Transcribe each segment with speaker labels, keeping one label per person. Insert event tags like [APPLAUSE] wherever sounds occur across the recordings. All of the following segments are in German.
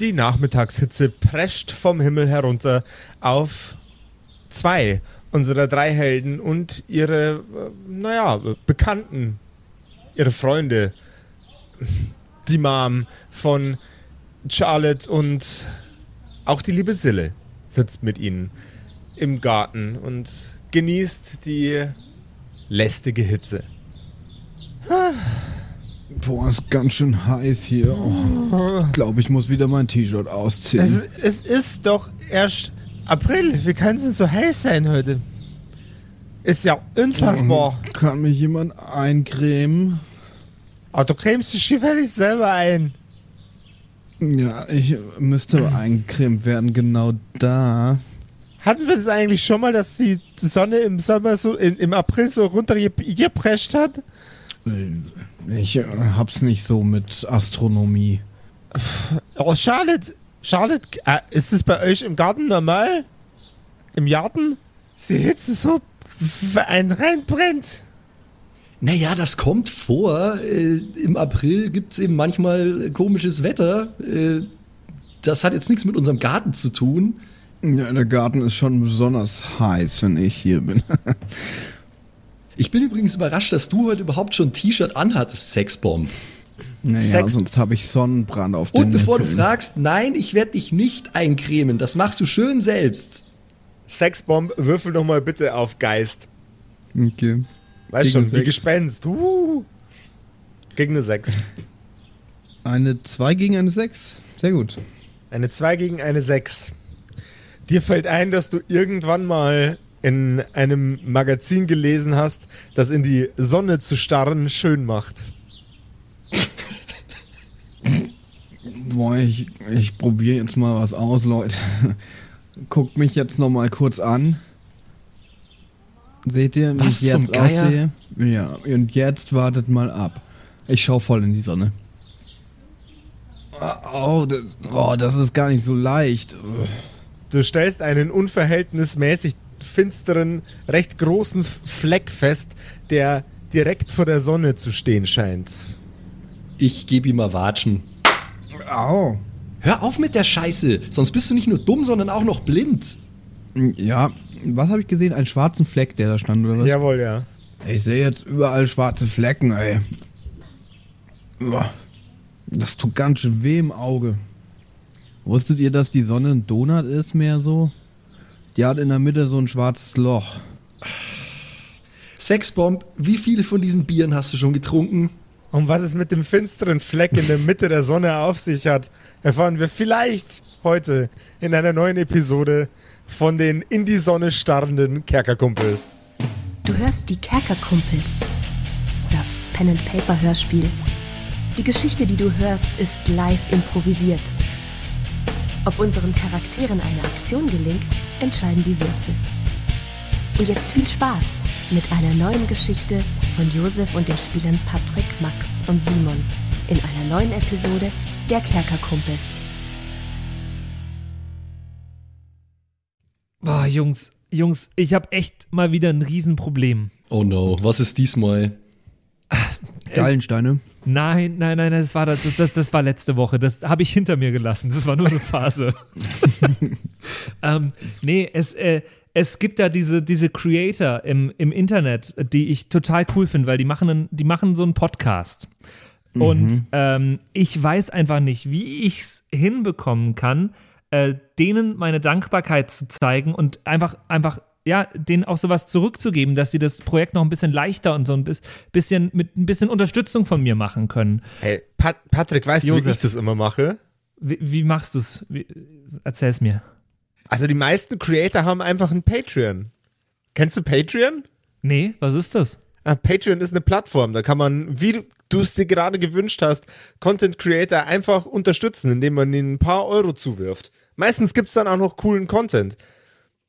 Speaker 1: Die Nachmittagshitze prescht vom Himmel herunter auf zwei unserer drei Helden und ihre, äh, naja, Bekannten, ihre Freunde. Die Mom von Charlotte und auch die liebe Sille sitzt mit ihnen im Garten und genießt die lästige Hitze.
Speaker 2: Boah, ist ganz schön heiß hier. Oh, ich glaube, ich muss wieder mein T-Shirt ausziehen.
Speaker 1: Es, es ist doch erst April. Wie kann es denn so heiß sein heute? Ist ja unfassbar.
Speaker 2: Kann mich jemand eincremen?
Speaker 1: Aber du cremst dich gefällig selber ein.
Speaker 2: Ja, ich müsste eincremt werden, genau da.
Speaker 1: Hatten wir das eigentlich schon mal, dass die Sonne im Sommer so, in, im April so runtergeprescht hat?
Speaker 2: Ich äh, hab's nicht so mit Astronomie.
Speaker 1: Oh, Charlotte, Charlotte, äh, ist es bei euch im Garten normal? Im Garten? Ist die Hitze so einen reinbrennt?
Speaker 3: Naja, das kommt vor. Äh, Im April gibt es eben manchmal komisches Wetter. Äh, das hat jetzt nichts mit unserem Garten zu tun.
Speaker 2: Ja, der Garten ist schon besonders heiß, wenn ich hier bin. [LAUGHS]
Speaker 3: ich bin übrigens überrascht, dass du heute überhaupt schon ein T-Shirt anhattest, Sexbomb.
Speaker 2: Naja, Sex sonst habe ich Sonnenbrand auf
Speaker 3: den Und bevor Nippeln. du fragst, nein, ich werde dich nicht eincremen. Das machst du schön selbst.
Speaker 1: Sexbomb, würfel doch mal bitte auf Geist.
Speaker 2: Okay.
Speaker 1: Weißt schon, wie Gespenst. Uh. Gegen eine 6.
Speaker 2: Eine 2 gegen eine 6. Sehr gut.
Speaker 1: Eine 2 gegen eine 6. Dir fällt ein, dass du irgendwann mal in einem Magazin gelesen hast, das in die Sonne zu starren schön macht.
Speaker 2: Boah, ich, ich probiere jetzt mal was aus, Leute. Guckt mich jetzt noch mal kurz an. Seht ihr, wie was ich jetzt aussehe? Ja, und jetzt wartet mal ab. Ich schau voll in die Sonne. Oh, das, oh, das ist gar nicht so leicht.
Speaker 1: Du stellst einen unverhältnismäßig finsteren, recht großen Fleck fest, der direkt vor der Sonne zu stehen scheint.
Speaker 3: Ich gebe ihm mal Watschen.
Speaker 2: Au.
Speaker 3: Hör auf mit der Scheiße, sonst bist du nicht nur dumm, sondern auch noch blind.
Speaker 2: Ja, was habe ich gesehen? Einen schwarzen Fleck, der da stand, oder was?
Speaker 1: Jawohl, ja.
Speaker 2: Ich sehe jetzt überall schwarze Flecken, ey. Das tut ganz schön weh im Auge. Wusstet ihr, dass die Sonne ein Donut ist, mehr so? Die hat in der Mitte so ein schwarzes Loch.
Speaker 3: Sexbomb, wie viele von diesen Bieren hast du schon getrunken?
Speaker 1: Und was es mit dem finsteren Fleck in der Mitte der Sonne auf sich hat, erfahren wir vielleicht heute in einer neuen Episode von den in die Sonne starrenden Kerkerkumpels.
Speaker 4: Du hörst die Kerkerkumpels, das Pen-and-Paper-Hörspiel. Die Geschichte, die du hörst, ist live improvisiert. Ob unseren Charakteren eine Aktion gelingt, entscheiden die Würfel. Und jetzt viel Spaß mit einer neuen Geschichte von Josef und den Spielern Patrick, Max und Simon in einer neuen Episode der Kerkerkumpels.
Speaker 5: Boah, Jungs, Jungs, ich habe echt mal wieder ein Riesenproblem.
Speaker 3: Oh no, was ist diesmal? [LAUGHS]
Speaker 2: Gallensteine.
Speaker 5: Nein, nein, nein, das war, das, das, das war letzte Woche. Das habe ich hinter mir gelassen. Das war nur eine Phase. [LAUGHS] ähm, nee, es, äh, es gibt da diese, diese Creator im, im Internet, die ich total cool finde, weil die machen, einen, die machen so einen Podcast. Mhm. Und ähm, ich weiß einfach nicht, wie ich es hinbekommen kann, äh, denen meine Dankbarkeit zu zeigen und einfach, einfach ja, denen auch sowas zurückzugeben, dass sie das Projekt noch ein bisschen leichter und so ein bisschen mit ein bisschen Unterstützung von mir machen können.
Speaker 1: Hey, Pat Patrick, weißt Josef, du, wie ich das immer mache?
Speaker 5: Wie, wie machst du es? Erzähl's mir.
Speaker 1: Also die meisten Creator haben einfach ein Patreon. Kennst du Patreon?
Speaker 5: Nee, was ist das?
Speaker 1: Ah, Patreon ist eine Plattform, da kann man, wie du es dir gerade gewünscht hast, Content Creator einfach unterstützen, indem man ihnen ein paar Euro zuwirft. Meistens gibt es dann auch noch coolen Content.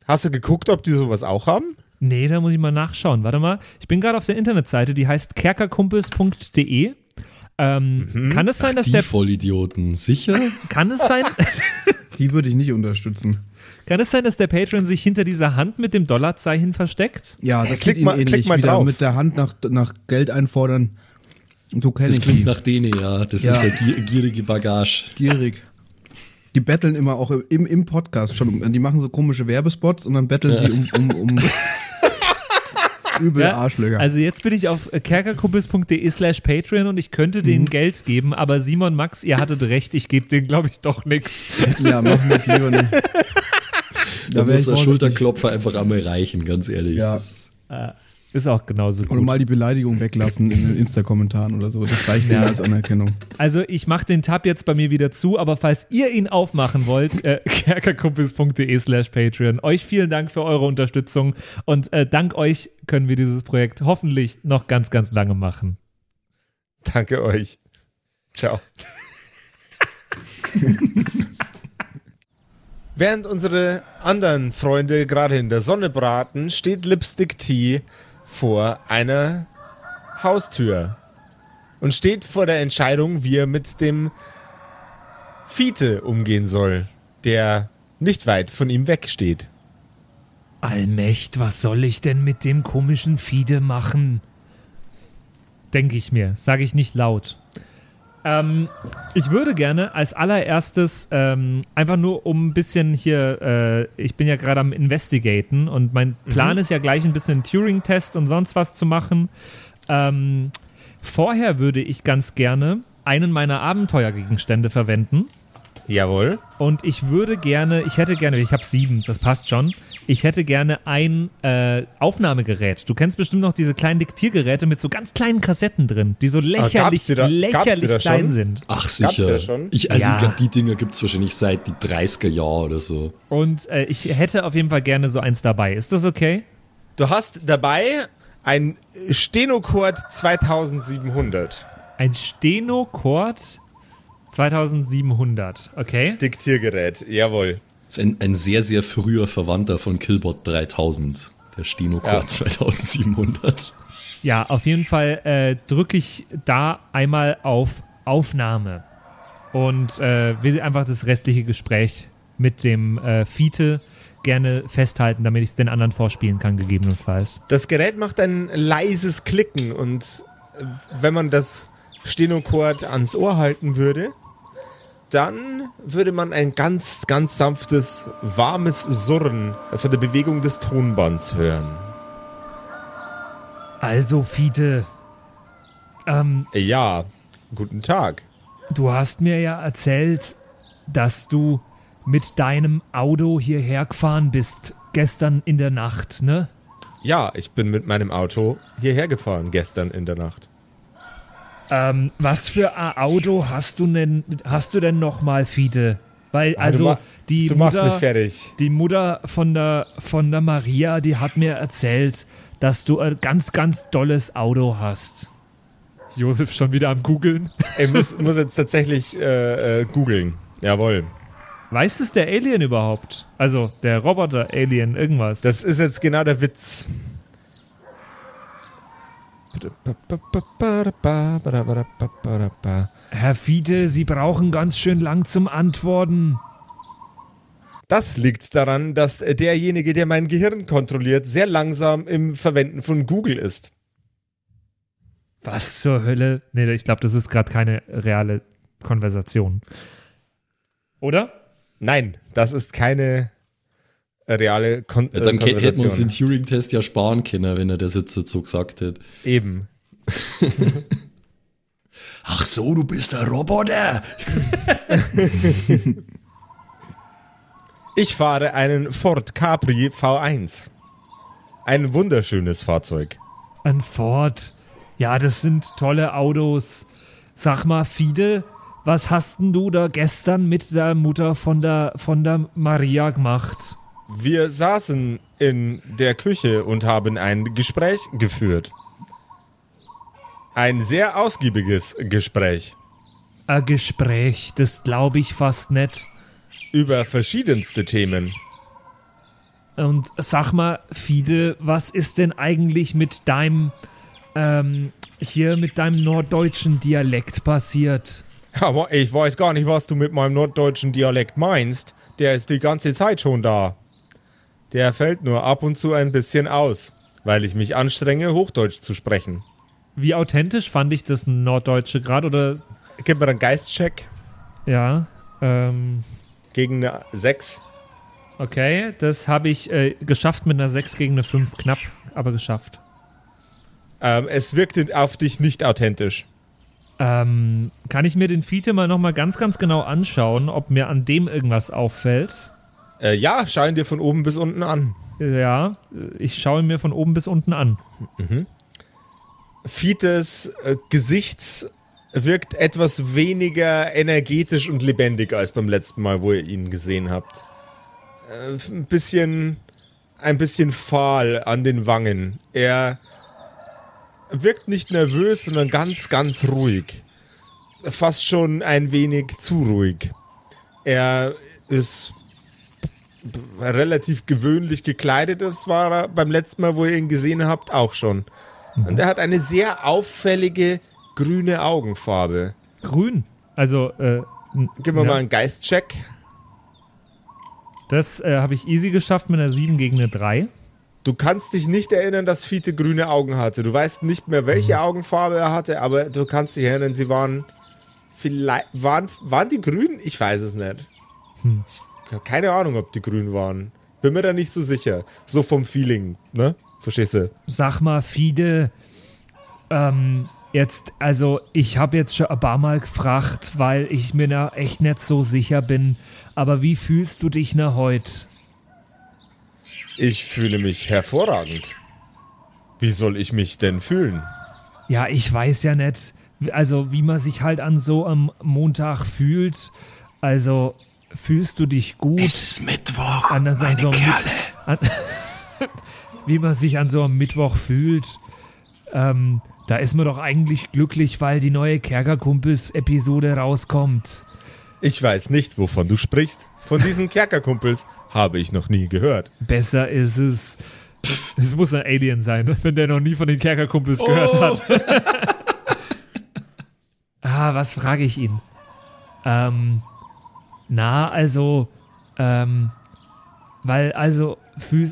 Speaker 1: Hast du geguckt, ob die sowas auch haben?
Speaker 5: Nee, da muss ich mal nachschauen. Warte mal. Ich bin gerade auf der Internetseite, die heißt kerkerkumpels.de. Ähm, mhm. Kann es sein, Ach, dass
Speaker 3: die
Speaker 5: der.
Speaker 3: Vollidioten, sicher? [LAUGHS]
Speaker 5: Kann es sein. [LAUGHS]
Speaker 2: die würde ich nicht unterstützen.
Speaker 5: Kann es sein, dass der Patreon sich hinter dieser Hand mit dem Dollarzeichen versteckt?
Speaker 2: Ja, das klick mal, ähnlich. Klick mal Wieder drauf. mit der Hand nach, nach Geld einfordern.
Speaker 3: Du kennst Das klingt die. nach denen, ja. Das ja. ist ja gierige Bagage.
Speaker 2: Gierig. Die betteln immer auch im, im Podcast schon. Die machen so komische Werbespots und dann betteln sie um, um, um [LAUGHS] übel
Speaker 5: Ja,
Speaker 2: Arschlöcher.
Speaker 5: Also jetzt bin ich auf kerkerkumpels.de slash Patreon und ich könnte denen
Speaker 2: Mhm.
Speaker 5: Geld geben, aber Simon, Max, ihr hattet recht, ich gebe denen, glaube ich, doch nichts.
Speaker 2: ja, mach mich lieber nicht.
Speaker 3: Da
Speaker 2: wär
Speaker 3: muss der. Schulterklopfer einfach einmal reichen, ganz ehrlich.
Speaker 2: Ja.
Speaker 3: Das-
Speaker 5: Ist auch genauso
Speaker 2: Oder
Speaker 5: gut.
Speaker 2: mal die Beleidigung weglassen in den Insta-Kommentaren oder so. Das reicht ja. als Anerkennung.
Speaker 5: Also ich mache den Tab jetzt bei mir wieder zu, aber falls ihr ihn aufmachen wollt, äh, [LAUGHS] kerkerkumpels.de slash Patreon. Euch vielen Dank für eure Unterstützung und äh, dank euch können wir dieses Projekt hoffentlich noch ganz, ganz lange machen.
Speaker 1: Danke euch. Ciao. Während unsere anderen Freunde gerade in der Sonne braten, steht Lipstick Tea vor einer Haustür und steht vor der Entscheidung, wie er mit dem Fiete umgehen soll, der nicht weit von ihm wegsteht.
Speaker 5: Allmächt, was soll ich denn mit dem komischen Fiede machen? Denke ich mir, sage ich nicht laut. Ähm, ich würde gerne als allererstes ähm, einfach nur um ein bisschen hier, äh, ich bin ja gerade am Investigaten und mein Plan ist ja gleich ein bisschen Turing-Test und sonst was zu machen. Ähm, vorher würde ich ganz gerne einen meiner Abenteuergegenstände verwenden.
Speaker 1: Jawohl.
Speaker 5: Und ich würde gerne, ich hätte gerne, ich habe sieben, das passt schon. Ich hätte gerne ein äh, Aufnahmegerät. Du kennst bestimmt noch diese kleinen Diktiergeräte mit so ganz kleinen Kassetten drin, die so lächerlich,
Speaker 1: Ah, da-
Speaker 5: lächerlich
Speaker 1: da
Speaker 5: klein
Speaker 1: schon?
Speaker 5: sind.
Speaker 3: Ach sicher. Ich, also
Speaker 5: Ja.
Speaker 3: ich glaube, die Dinger gibt es wahrscheinlich seit die 30er Jahre oder so.
Speaker 5: Und äh, ich hätte auf jeden Fall gerne so eins dabei. Ist das okay?
Speaker 1: Du hast dabei ein Stenocord 2700
Speaker 5: Ein Stenocord 2700. Okay.
Speaker 1: Diktiergerät. Jawohl.
Speaker 3: Das ist ein, ein sehr, sehr früher Verwandter von Killbot 3000. Der Stenocord
Speaker 1: Ja.
Speaker 5: Ja,
Speaker 3: 2700.
Speaker 5: auf jeden Fall äh, drücke ich da einmal auf Aufnahme und äh, will einfach das restliche Gespräch mit dem äh, Fiete gerne festhalten, damit ich es den anderen vorspielen kann, gegebenenfalls.
Speaker 1: Das Gerät macht ein leises Klicken und äh, wenn man das Stenocord ans Ohr halten würde, dann würde man ein ganz, ganz sanftes, warmes Surren von der Bewegung des Tonbands hören.
Speaker 5: Also, Fiete, ähm,
Speaker 1: Ja, guten Tag.
Speaker 5: du hast mir ja erzählt, dass du mit deinem Auto hierher gefahren bist, gestern in der Nacht, ne?
Speaker 1: Ja, ich bin mit meinem Auto hierher gefahren gestern in der Nacht.
Speaker 5: Ähm, was für ein Auto hast du denn, hast du denn nochmal, Fiete? Weil,
Speaker 1: Ah,
Speaker 5: also,
Speaker 1: du ma-
Speaker 5: die
Speaker 1: Du machst
Speaker 5: Mutter,
Speaker 1: mich fertig.
Speaker 5: die Mutter von der, von der Maria, die hat mir erzählt, dass du ein ganz, ganz dolles Auto hast. Josef schon wieder am Googeln. [LAUGHS]
Speaker 1: Ich muss, muss jetzt tatsächlich äh, äh, googeln. Jawohl.
Speaker 5: Weiß es der Alien überhaupt? Also, der Roboter-Alien, irgendwas.
Speaker 1: Das ist jetzt genau der Witz.
Speaker 5: Herr Fiete, Sie brauchen ganz schön lang zum Antworten.
Speaker 1: Das liegt daran, dass derjenige, der mein Gehirn kontrolliert, sehr langsam im Verwenden von Google ist.
Speaker 5: Was zur Hölle? Nee, ich glaube, das ist gerade keine reale Konversation. Oder?
Speaker 1: Nein, das ist keine reale Kon
Speaker 3: Ja, dann
Speaker 1: äh,
Speaker 3: hätten wir uns den. Turing-Test ja sparen können, wenn er das jetzt so gesagt hätte.
Speaker 1: Eben. [LAUGHS]
Speaker 3: Ach so, du bist der Roboter. [LAUGHS]
Speaker 1: Ich fahre einen Ford Capri V1. Ein wunderschönes Fahrzeug.
Speaker 5: Ein Ford. Ja, das sind tolle Autos. Sag mal, Fide, was hast denn du da gestern mit der Mutter von der, von der Maria gemacht?
Speaker 1: Wir saßen in der Küche und haben ein Gespräch geführt. Ein sehr ausgiebiges Gespräch
Speaker 5: Ein Gespräch, das glaube ich fast nicht.
Speaker 1: über verschiedenste Themen.
Speaker 5: Und sag mal, Fide, was ist denn eigentlich mit deinem, ähm, hier mit deinem norddeutschen Dialekt passiert?
Speaker 1: Aber ich weiß gar nicht, was du mit meinem norddeutschen Dialekt meinst. Der ist die ganze Zeit schon da. Der fällt nur ab und zu ein bisschen aus, weil ich mich anstrenge, Hochdeutsch zu sprechen.
Speaker 5: Wie authentisch fand ich das Norddeutsche gerade oder
Speaker 1: Gib mir einen Geistcheck.
Speaker 5: ja? Ähm,
Speaker 1: gegen eine 6.
Speaker 5: Okay, das habe ich äh, geschafft mit einer 6 gegen eine 5. Knapp, aber geschafft.
Speaker 1: Ähm, es wirkt auf dich nicht authentisch.
Speaker 5: Ähm, kann ich mir den Fiete mal nochmal ganz, ganz genau anschauen, ob mir an dem irgendwas auffällt?
Speaker 1: Äh, ja, schau ihn dir von oben bis unten an.
Speaker 5: Ja, ich schaue ihn mir von oben bis unten an.
Speaker 1: Fites äh, Gesicht wirkt etwas weniger energetisch und lebendig als beim letzten Mal, wo ihr ihn gesehen habt. Äh, ein bisschen, ein bisschen fahl an den Wangen. Er wirkt nicht nervös, sondern ganz, ganz ruhig. Fast schon ein wenig zu ruhig. Er ist relativ gewöhnlich gekleidet. Das war er beim letzten Mal, wo ihr ihn gesehen habt, auch schon. Und er hat eine sehr auffällige grüne Augenfarbe.
Speaker 5: Grün. Also, äh,
Speaker 1: Gib mir
Speaker 5: ja,
Speaker 1: mal einen Geistcheck.
Speaker 5: Das äh, habe ich easy geschafft mit einer 7 gegen eine 3.
Speaker 1: Du kannst dich nicht erinnern, dass Fiete grüne Augen hatte. Du weißt nicht mehr, welche Augenfarbe er hatte, aber du kannst dich erinnern, sie waren vielleicht waren waren die grün? Ich weiß es nicht. Ich habe keine Ahnung, ob die grün waren. Bin mir da nicht so sicher. So vom Feeling, ne? Verstehst du?
Speaker 5: Sag mal, Fide, ähm, jetzt, also ich habe jetzt schon ein paar Mal gefragt, weil ich mir da echt nicht so sicher bin. Aber wie fühlst du dich na heute?
Speaker 1: Ich fühle mich hervorragend. Wie soll ich mich denn fühlen?
Speaker 5: Ja, ich weiß ja nicht, also wie man sich halt an so am Montag fühlt. Also fühlst du dich gut?
Speaker 3: ist Mittwoch,
Speaker 5: an so, so An, [LAUGHS] wie man sich an so einem Mittwoch fühlt. Ähm, da ist man doch eigentlich glücklich, weil die neue Kerkerkumpels-Episode rauskommt.
Speaker 1: Ich weiß nicht, wovon du sprichst. Von diesen Kerkerkumpels habe ich noch nie gehört.
Speaker 5: Besser ist es. Es muss ein Alien sein, wenn der noch nie von den Kerkerkumpels gehört hat. [LAUGHS] ah, was frage ich ihn? Ähm, na, also, ähm, weil, also,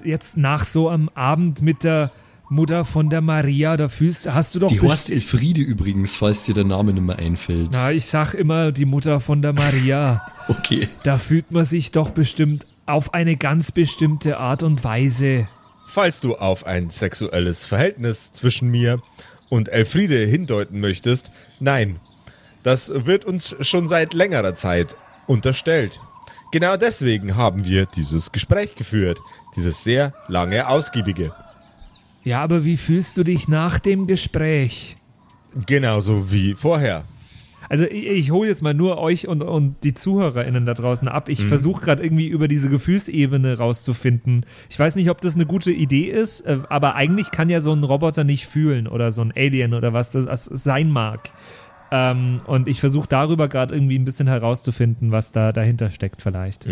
Speaker 5: jetzt nach so einem Abend mit der Mutter von der Maria, da fühlst, hast du doch
Speaker 3: Die Horst Elfriede übrigens, falls dir der Name nicht mehr einfällt.
Speaker 5: Na, ich sag immer die Mutter von der Maria. [LAUGHS]
Speaker 3: Okay.
Speaker 5: Da fühlt man sich doch bestimmt auf eine ganz bestimmte Art und Weise.
Speaker 1: Falls du auf ein sexuelles Verhältnis zwischen mir und Elfriede hindeuten möchtest, nein. Das wird uns schon seit längerer Zeit unterstellt. Genau deswegen haben wir dieses Gespräch geführt. Dieses sehr lange, ausgiebige.
Speaker 5: Ja, aber wie fühlst du dich nach dem Gespräch?
Speaker 1: Genauso wie vorher.
Speaker 5: Also ich, ich hole jetzt mal nur euch und, und die ZuhörerInnen da draußen ab. Ich versuche gerade irgendwie über diese Gefühlsebene rauszufinden. Ich weiß nicht, ob das eine gute Idee ist, äh, aber eigentlich kann ja so ein Roboter nicht fühlen oder so ein Alien oder was das sein mag. Ähm, und ich versuche darüber gerade irgendwie ein bisschen herauszufinden, was da dahinter steckt vielleicht.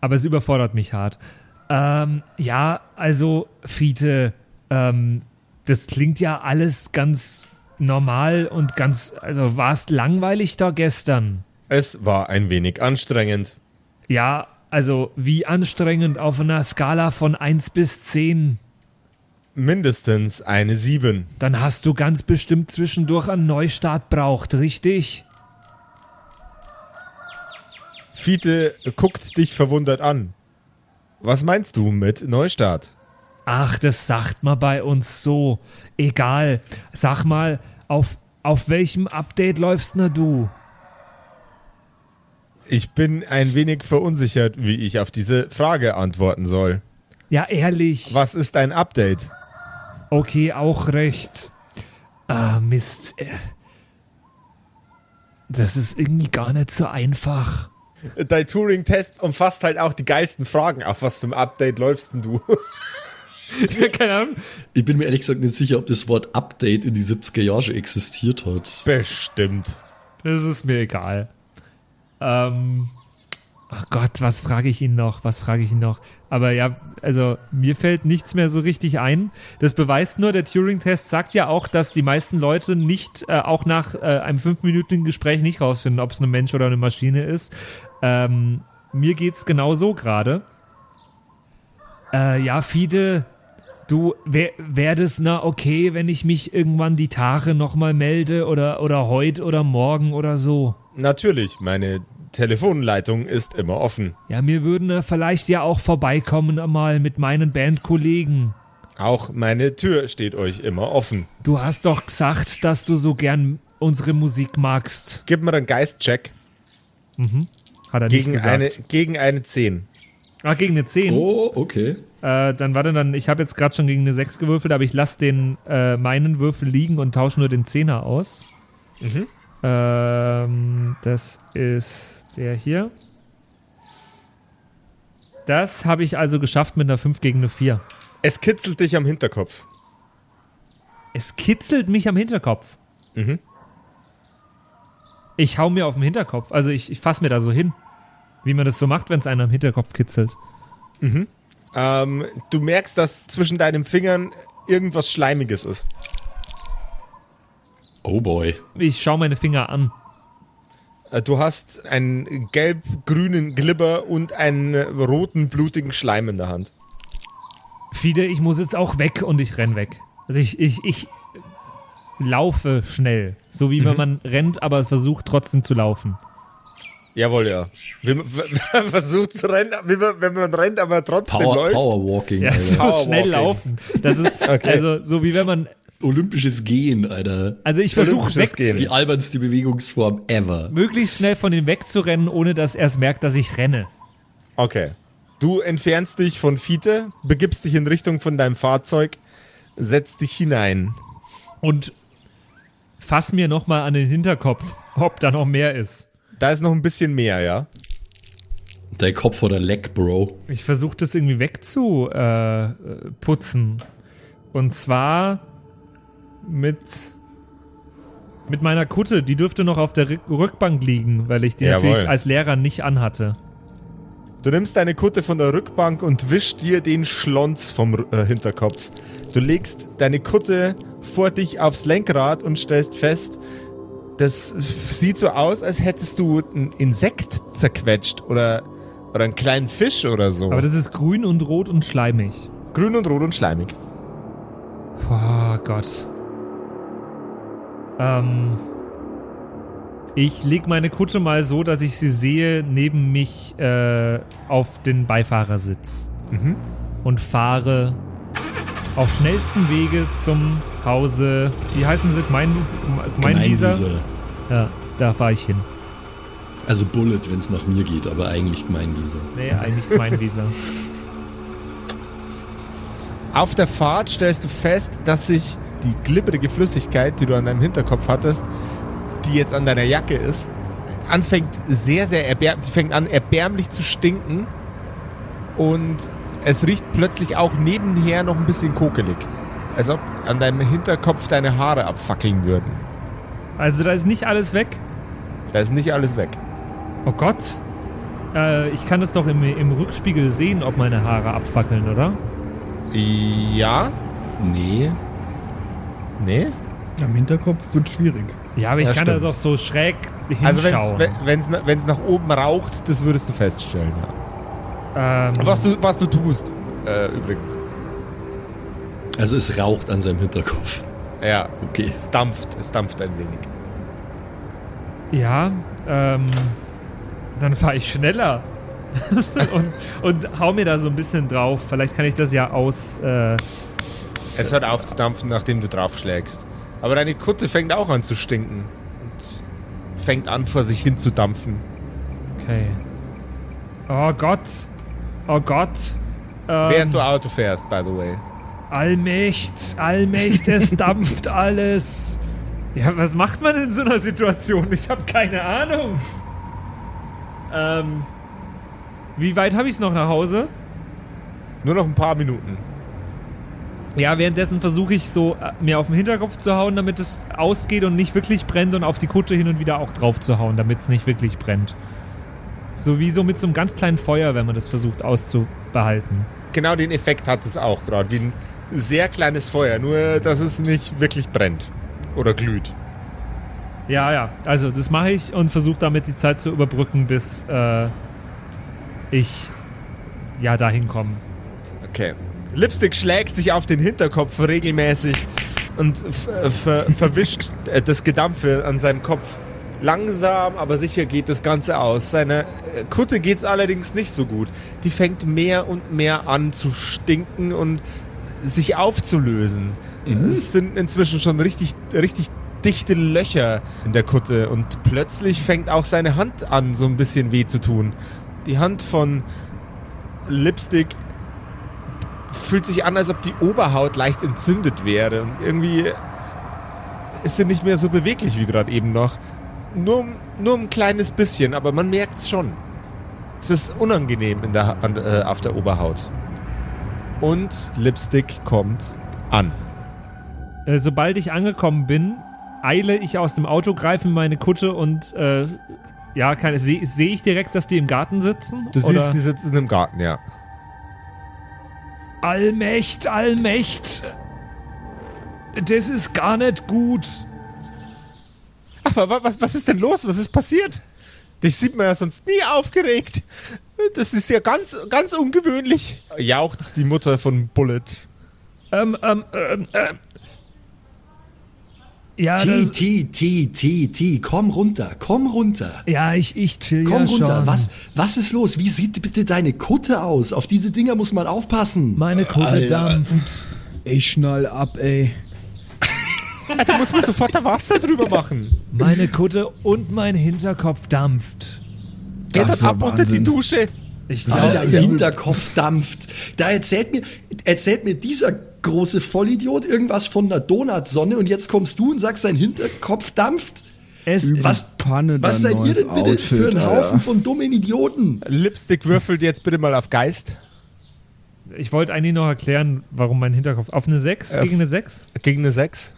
Speaker 5: Aber es überfordert mich hart. Ähm, ja, also Fiete, ähm, das klingt ja alles ganz normal und ganz, also war es langweilig da gestern?
Speaker 1: Es war ein wenig anstrengend.
Speaker 5: Ja, also wie anstrengend auf einer Skala von 1 bis 10.
Speaker 1: Mindestens eine 7.
Speaker 5: Dann hast du ganz bestimmt zwischendurch einen Neustart braucht, richtig?
Speaker 1: Fiete guckt dich verwundert an. Was meinst du mit Neustart?
Speaker 5: Ach, das sagt man bei uns so. Egal. Sag mal, auf, auf welchem Update läufst denn du?
Speaker 1: Ich bin ein wenig verunsichert, wie ich auf diese Frage antworten soll.
Speaker 5: Ja, ehrlich.
Speaker 1: Was ist ein Update?
Speaker 5: Okay, auch recht. Ah, Mist. Äh, Das ist irgendwie gar nicht so einfach.
Speaker 1: Dein Turing-Test umfasst halt auch die geilsten Fragen. Auf was für ein Update läufst denn du?
Speaker 5: Keine Ahnung.
Speaker 3: Ich bin mir ehrlich gesagt nicht sicher, ob das Wort Update in die 70er Jahre schon existiert hat.
Speaker 1: Bestimmt.
Speaker 5: Das ist mir egal. Ähm. Ach Gott, was frage ich ihn noch? Was frage ich ihn noch? Aber ja, also mir fällt nichts mehr so richtig ein. Das beweist nur, der Turing-Test sagt ja auch, dass die meisten Leute nicht, äh, auch nach äh, einem fünfminütigen Gespräch nicht rausfinden, ob es ein Mensch oder eine Maschine ist. Ähm, mir geht's genau so gerade. Äh, ja, Fide, du, wäre wär na okay, wenn ich mich irgendwann die Tage nochmal melde oder, oder heute oder morgen oder so?
Speaker 1: Natürlich, meine Telefonleitung ist immer offen.
Speaker 5: Ja, wir würden äh, vielleicht ja auch vorbeikommen einmal mit meinen Bandkollegen.
Speaker 1: Auch meine Tür steht euch immer offen.
Speaker 5: Du hast doch gesagt, dass du so gern unsere Musik magst.
Speaker 1: Gib mir einen Geistcheck
Speaker 5: Hat er
Speaker 1: gegen
Speaker 5: nicht gesagt.
Speaker 1: eine, gegen eine 10.
Speaker 5: Ah, gegen eine 10.
Speaker 3: Oh, okay.
Speaker 5: Äh, dann warte dann, ich habe jetzt gerade schon gegen eine 6 gewürfelt, aber ich lasse den äh, meinen Würfel liegen und tausche nur den 10er aus. Ähm, das ist der hier. Das habe ich also geschafft mit einer 5 gegen eine 4.
Speaker 1: Es kitzelt dich am Hinterkopf.
Speaker 5: Es kitzelt mich am Hinterkopf.
Speaker 1: Mhm.
Speaker 5: Ich hau mir auf den Hinterkopf. Also ich, ich fasse mir da so hin. Wie man das so macht, wenn es einen am Hinterkopf kitzelt.
Speaker 1: Ähm, du merkst, dass zwischen deinen Fingern irgendwas Schleimiges ist.
Speaker 3: Oh boy.
Speaker 5: Ich schaue meine Finger an.
Speaker 1: Äh, Du hast einen gelb-grünen Glibber und einen äh, roten, blutigen Schleim in der Hand.
Speaker 5: Fide, ich muss jetzt auch weg und ich renn weg. Also ich, ich, ich laufe schnell. So wie wenn man rennt, aber versucht trotzdem zu laufen.
Speaker 1: Jawohl, ja. Wie [LAUGHS] man versucht zu rennen, wie man, wenn man rennt, aber trotzdem
Speaker 3: Power,
Speaker 1: läuft.
Speaker 3: Powerwalking,
Speaker 5: Ja, so [LAUGHS] schnell laufen. Das ist [LAUGHS]
Speaker 1: Okay.
Speaker 5: also so wie wenn man.
Speaker 3: Olympisches Gehen, Alter.
Speaker 5: Also ich versuche weg,
Speaker 1: Gehen.
Speaker 3: Die albernste Bewegungsform ever.
Speaker 5: möglichst schnell von ihm wegzurennen, ohne dass er es merkt, dass ich renne.
Speaker 1: Okay. Du entfernst dich von Fiete, begibst dich in Richtung von deinem Fahrzeug, setzt dich hinein.
Speaker 5: Und fass mir nochmal an den Hinterkopf, ob da noch mehr ist.
Speaker 1: Da ist noch ein bisschen mehr, ja.
Speaker 3: Dein Kopf oder Leck, Bro.
Speaker 5: Ich versuche das irgendwie wegzuputzen. Äh, putzen. Und zwar mit, mit meiner Kutte. Die dürfte noch auf der Rück- Rückbank liegen, weil ich die
Speaker 1: Jawohl.
Speaker 5: natürlich als Lehrer nicht anhatte.
Speaker 1: Du nimmst deine Kutte von der Rückbank und wischst dir den Schlons vom äh, Hinterkopf. Du legst deine Kutte vor dich aufs Lenkrad und stellst fest, das sieht so aus, als hättest du ein Insekt zerquetscht oder, oder einen kleinen Fisch oder so.
Speaker 5: Aber das ist grün und rot und schleimig.
Speaker 1: Grün und rot und schleimig.
Speaker 5: Oh Gott. Ähm. Ich leg meine Kutte mal so, dass ich sie sehe, neben mich äh, auf den Beifahrersitz.
Speaker 1: Mhm.
Speaker 5: Und fahre auf schnellstem Wege zum Hause. Wie heißen sie? Gemein, Gemeinwieser?
Speaker 3: Gemeinwieser.
Speaker 5: Ja, da fahre ich hin.
Speaker 3: Also Bullet, wenn es nach mir geht, aber eigentlich Gemeinwieser.
Speaker 5: Nee, eigentlich Gemeinwieser.
Speaker 1: Auf der Fahrt stellst du fest, dass sich die glibberige Flüssigkeit, die du an deinem Hinterkopf hattest, die jetzt an deiner Jacke ist, anfängt sehr, sehr erbärmlich, fängt an erbärmlich zu stinken und es riecht plötzlich auch nebenher noch ein bisschen kokelig. Als ob an deinem Hinterkopf deine Haare abfackeln würden.
Speaker 5: Also da ist nicht alles weg.
Speaker 1: Da ist nicht alles weg.
Speaker 5: Oh Gott. Äh, ich kann das doch im, im Rückspiegel sehen, ob meine Haare abfackeln, oder?
Speaker 1: Ja?
Speaker 3: Nee.
Speaker 1: Nee?
Speaker 2: Am Hinterkopf wird schwierig.
Speaker 5: Ja, aber ich
Speaker 1: Ja,
Speaker 5: kann da
Speaker 1: stimmt.
Speaker 5: doch so schräg hinschauen.
Speaker 1: Also wenn es nach oben raucht, das würdest du feststellen. Ja.
Speaker 5: ähm,
Speaker 1: Was, du, was du tust, äh, übrigens.
Speaker 3: Also es raucht an seinem Hinterkopf.
Speaker 1: Ja,
Speaker 3: Okay.
Speaker 1: es dampft, es dampft ein wenig.
Speaker 5: Ja, ähm, dann fahre ich schneller. [LAUGHS] und, und hau mir da so ein bisschen drauf. Vielleicht kann ich das ja aus. Äh,
Speaker 1: Es hört auf zu dampfen, nachdem du draufschlägst. Aber deine Kutte fängt auch an zu stinken. Und fängt an, vor sich hin zu dampfen.
Speaker 5: okay. Oh Gott. Oh Gott. Ähm,
Speaker 1: Während du Auto fährst, by the way.
Speaker 5: Allmächt, Allmächt, es [LAUGHS] dampft alles. Ja, was macht man in so einer Situation? Ich habe keine Ahnung. Ähm, wie weit habe ich es noch nach Hause?
Speaker 1: Nur noch ein paar Minuten.
Speaker 5: Ja, währenddessen versuche ich so, äh, mir auf den Hinterkopf zu hauen, damit es ausgeht und nicht wirklich brennt und auf die Kutte hin und wieder auch drauf zu hauen, damit es nicht wirklich brennt. So wie so mit so einem ganz kleinen Feuer, wenn man das versucht auszubehalten.
Speaker 1: Genau den Effekt hat es auch gerade. Wie ein sehr kleines Feuer, nur dass es nicht wirklich brennt. Oder glüht.
Speaker 5: Ja, ja, also das mache ich und versuche damit die Zeit zu überbrücken, bis äh, ich ja dahin komme.
Speaker 1: Okay. Lipstick schlägt sich auf den Hinterkopf regelmäßig und f- äh, ver verwischt äh, das Gedampfe an seinem Kopf Langsam, aber sicher geht das Ganze aus. Seine äh, Kutte geht's allerdings nicht so gut. Die fängt mehr und mehr an zu stinken und sich aufzulösen. Es sind inzwischen schon richtig, richtig dichte Löcher in der Kutte und plötzlich fängt auch seine Hand an, so ein bisschen weh zu tun. Die Hand von Lipstick fühlt sich an, als ob die Oberhaut leicht entzündet wäre. Und irgendwie ist sie nicht mehr so beweglich wie gerade eben noch. Nur, nur ein kleines bisschen, aber man merkt es schon. Es ist unangenehm in der, an, äh, auf der Oberhaut. Und Lipstick kommt an.
Speaker 5: Äh, sobald ich angekommen bin, eile ich aus dem Auto, greife in meine Kutte und äh, ja, sehe seh ich direkt, dass die im Garten sitzen?
Speaker 1: Du
Speaker 5: Oder?
Speaker 1: siehst, die sitzen im Garten, ja.
Speaker 5: Allmächt, Allmächt. Das ist gar nicht gut.
Speaker 1: Aber wa- was, was ist denn los? Was ist passiert? Dich sieht man ja sonst nie aufgeregt. Das ist ja ganz, ganz ungewöhnlich. Jauchzt die Mutter von Bullet.
Speaker 5: Ähm, ähm, ähm, ähm. Ja,
Speaker 3: T, T, T, T, T, komm runter, komm runter.
Speaker 5: ja, ich, ich chill
Speaker 3: Komm
Speaker 5: ja
Speaker 3: runter,
Speaker 5: schon.
Speaker 3: was, was ist los? Wie sieht bitte deine Kutte aus? Auf diese Dinger muss man aufpassen.
Speaker 5: Meine Kutte
Speaker 2: Alter.
Speaker 5: dampft.
Speaker 2: Ich schnall ab, ey.
Speaker 1: Du musst mir sofort da Wasser drüber machen.
Speaker 5: Meine Kutte und mein Hinterkopf dampft.
Speaker 1: Geh
Speaker 2: Das
Speaker 1: dann ab unter die
Speaker 2: Wahnsinn.
Speaker 1: Dusche.
Speaker 5: Ich
Speaker 3: Alter, im Hinterkopf dampft. Da erzählt mir, erzählt mir dieser große Vollidiot irgendwas von einer Donutsonne und jetzt kommst du und sagst, dein Hinterkopf dampft.
Speaker 5: es,
Speaker 3: Was-
Speaker 2: Panne,
Speaker 3: Was seid ihr
Speaker 2: neues
Speaker 3: denn bitte
Speaker 2: Outfit,
Speaker 3: für ein
Speaker 2: Alter.
Speaker 3: Haufen von dummen Idioten?
Speaker 1: Lipstick würfelt jetzt bitte mal auf Geist.
Speaker 5: ich wollte eigentlich noch erklären, warum mein Hinterkopf. Auf eine 6
Speaker 1: Äh,
Speaker 5: gegen eine 6?
Speaker 1: Gegen eine 6.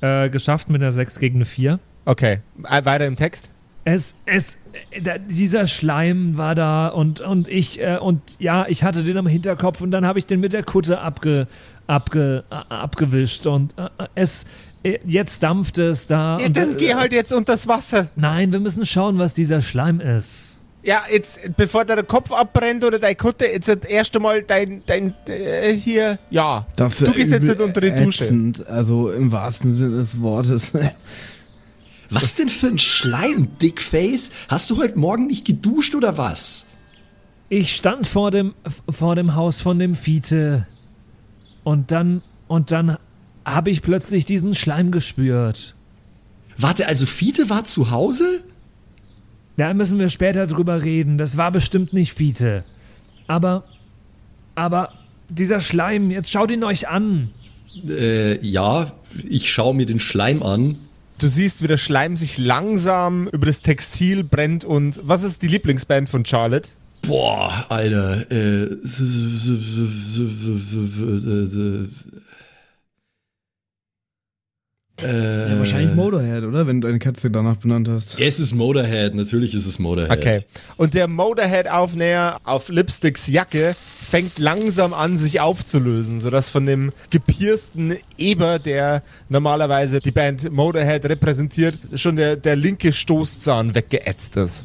Speaker 5: Äh, geschafft mit einer 6 gegen eine 4.
Speaker 1: Okay. Äh, Weiter im Text.
Speaker 5: Es, es, da, dieser Schleim war da und, und ich, äh, und ja, ich hatte den am Hinterkopf und dann habe ich den mit der Kutte abge, abge, äh, abgewischt und äh, es, äh, jetzt dampft es da.
Speaker 1: Ja,
Speaker 5: und,
Speaker 1: dann
Speaker 5: äh,
Speaker 1: geh halt jetzt unters Wasser.
Speaker 5: Nein, wir müssen schauen, was dieser Schleim ist.
Speaker 1: Ja, jetzt, bevor der Kopf abbrennt oder deine Kutte, jetzt das erste Mal dein, dein, äh, hier, ja.
Speaker 2: Das
Speaker 1: du gehst jetzt
Speaker 2: übel
Speaker 1: nicht unter die Dusche.
Speaker 2: ätzend, Also im wahrsten Sinne des Wortes. [LAUGHS]
Speaker 3: Was denn für ein Schleim, Dickface? Hast du heute Morgen nicht geduscht oder was?
Speaker 5: Ich stand vor dem, vor dem Haus von dem Fiete und dann, und dann habe ich plötzlich diesen Schleim gespürt.
Speaker 3: Warte, also Fiete war zu Hause?
Speaker 5: Da müssen wir später drüber reden. Das war bestimmt nicht Fiete. Aber, aber dieser Schleim, jetzt schaut ihn euch an.
Speaker 3: Äh, ja, ich schaue mir den Schleim an.
Speaker 1: Du siehst, wie der Schleim sich langsam über das Textil brennt und was ist die Lieblingsband von Charlotte?
Speaker 3: Boah, Alter. Äh, äh,
Speaker 2: Ja, wahrscheinlich Motorhead, oder? Wenn du deine Katze danach benannt hast.
Speaker 3: Es ist Motorhead, natürlich ist es Motorhead.
Speaker 1: Okay. Und der Motorhead-Aufnäher auf Lipsticks Jacke fängt langsam an, sich aufzulösen, sodass von dem gepiersten Eber, der normalerweise die Band Motorhead repräsentiert, schon der, der linke Stoßzahn weggeätzt ist.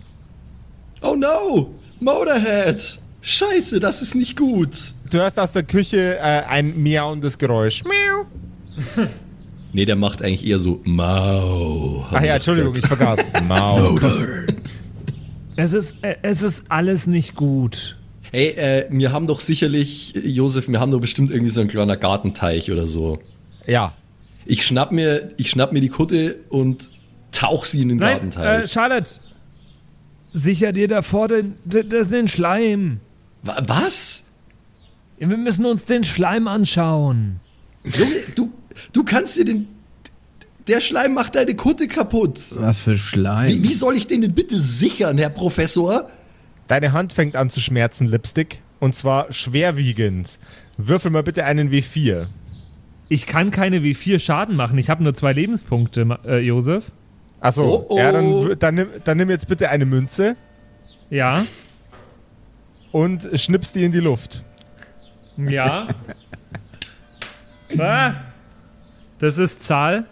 Speaker 3: Oh no! Motorhead! Scheiße, das ist nicht gut.
Speaker 1: Du hörst aus der Küche äh, ein miauendes Geräusch. Miau. [LAUGHS]
Speaker 3: Nee, der macht eigentlich eher so Mau.
Speaker 1: Ach ja, Entschuldigung, ich vergaß. [LAUGHS] Mau.
Speaker 5: Es ist, äh, es ist alles nicht gut.
Speaker 3: Hey, äh, wir haben doch sicherlich, Josef, wir haben doch bestimmt irgendwie so ein kleiner Gartenteich oder so.
Speaker 1: Ja.
Speaker 3: Ich schnapp mir, ich schnapp mir die Kutte und tauch sie in den
Speaker 5: Nein, äh,
Speaker 3: Gartenteich.
Speaker 5: Charlotte, sicher dir davor den, den, den Schleim.
Speaker 3: Wa- Was?
Speaker 5: Wir müssen uns den Schleim anschauen.
Speaker 3: Junge, du, du kannst dir den. Der Schleim macht deine Kutte kaputt.
Speaker 2: Was für Schleim.
Speaker 3: Wie, wie soll ich den denn bitte sichern, Herr Professor?
Speaker 1: Deine Hand fängt an zu schmerzen, Lipstick. Und zwar schwerwiegend. Würfel mal bitte einen W4.
Speaker 5: Ich kann keine W4 Schaden machen. Ich habe nur zwei Lebenspunkte, äh, Josef.
Speaker 1: Achso,
Speaker 3: Oh, oh.
Speaker 1: ja, dann, w- dann, nimm, dann nimm jetzt bitte eine Münze
Speaker 5: Ja.
Speaker 1: und schnippst die in die Luft.
Speaker 5: Ja. [LAUGHS] ah, das ist Zahl.